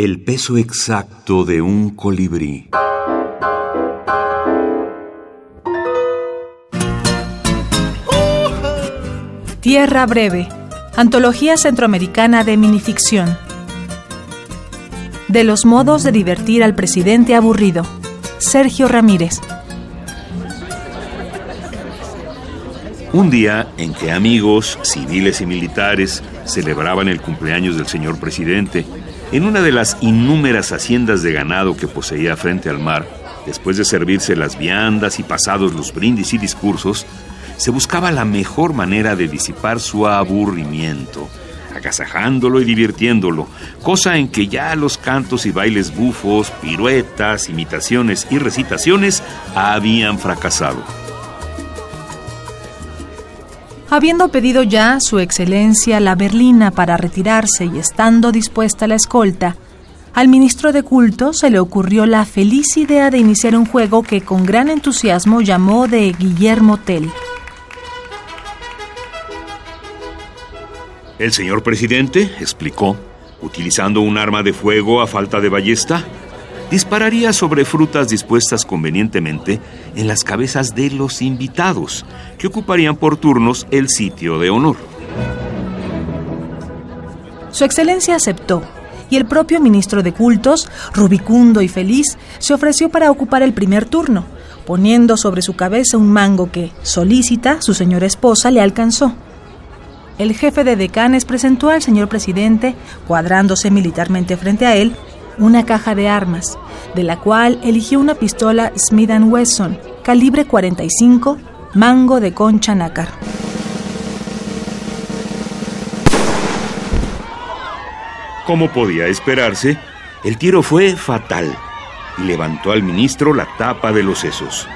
El peso exacto de un colibrí. Tierra Breve, Antología Centroamericana de Minificción. De los modos de divertir al presidente aburrido. Sergio Ramírez. Un día en que amigos, civiles y militares celebraban el cumpleaños del señor presidente, en una de las innúmeras haciendas de ganado que poseía frente al mar, después de servirse las viandas y pasados los brindis y discursos, se buscaba la mejor manera de disipar su aburrimiento, agasajándolo y divirtiéndolo, cosa en que ya los cantos y bailes bufos, piruetas, imitaciones y recitaciones habían fracasado. Habiendo pedido ya su excelencia la berlina para retirarse y estando dispuesta la escolta, al ministro de culto se le ocurrió la feliz idea de iniciar un juego que con gran entusiasmo llamó de Guillermo Tell. El señor presidente, explicó, utilizando un arma de fuego a falta de ballesta, dispararía sobre frutas dispuestas convenientemente en las cabezas de los invitados, que ocuparían por turnos el sitio de honor. Su excelencia aceptó, y el propio ministro de cultos, rubicundo y feliz, se ofreció para ocupar el primer turno, poniendo sobre su cabeza un mango que, solícita, su señora esposa le alcanzó. El jefe de decanes presentó al señor presidente, cuadrándose militarmente frente a él, una caja de armas, de la cual eligió una pistola Smith Wesson, calibre 45, mango de concha nácar. Como podía esperarse, el tiro fue fatal y levantó al ministro la tapa de los sesos.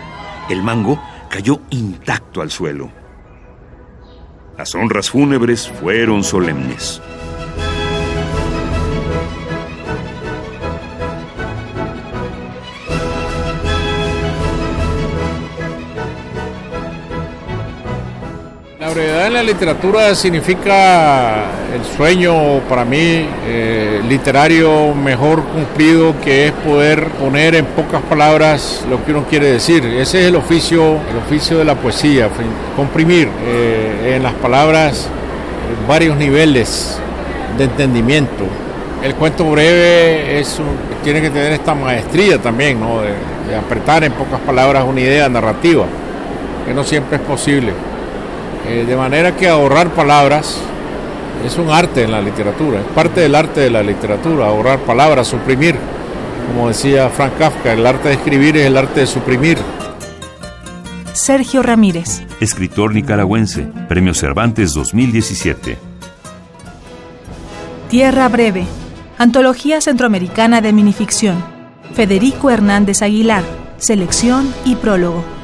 El mango cayó intacto al suelo. Las honras fúnebres fueron solemnes. La brevedad en la literatura significa el sueño para mí eh, literario mejor cumplido que es poder poner en pocas palabras lo que uno quiere decir. Ese es el oficio, el oficio de la poesía, comprimir eh, en las palabras varios niveles de entendimiento. El cuento breve tiene que tener esta maestría también, ¿no? de apretar en pocas palabras una idea narrativa, que no siempre es posible. Eh, de manera que ahorrar palabras es un arte en la literatura, es parte del arte de la literatura, ahorrar palabras, suprimir. Como decía Frank Kafka, el arte de escribir es el arte de suprimir. Sergio Ramírez. Escritor nicaragüense, Premio Cervantes 2017. Tierra Breve. Antología Centroamericana de Minificción. Federico Hernández Aguilar. Selección y prólogo.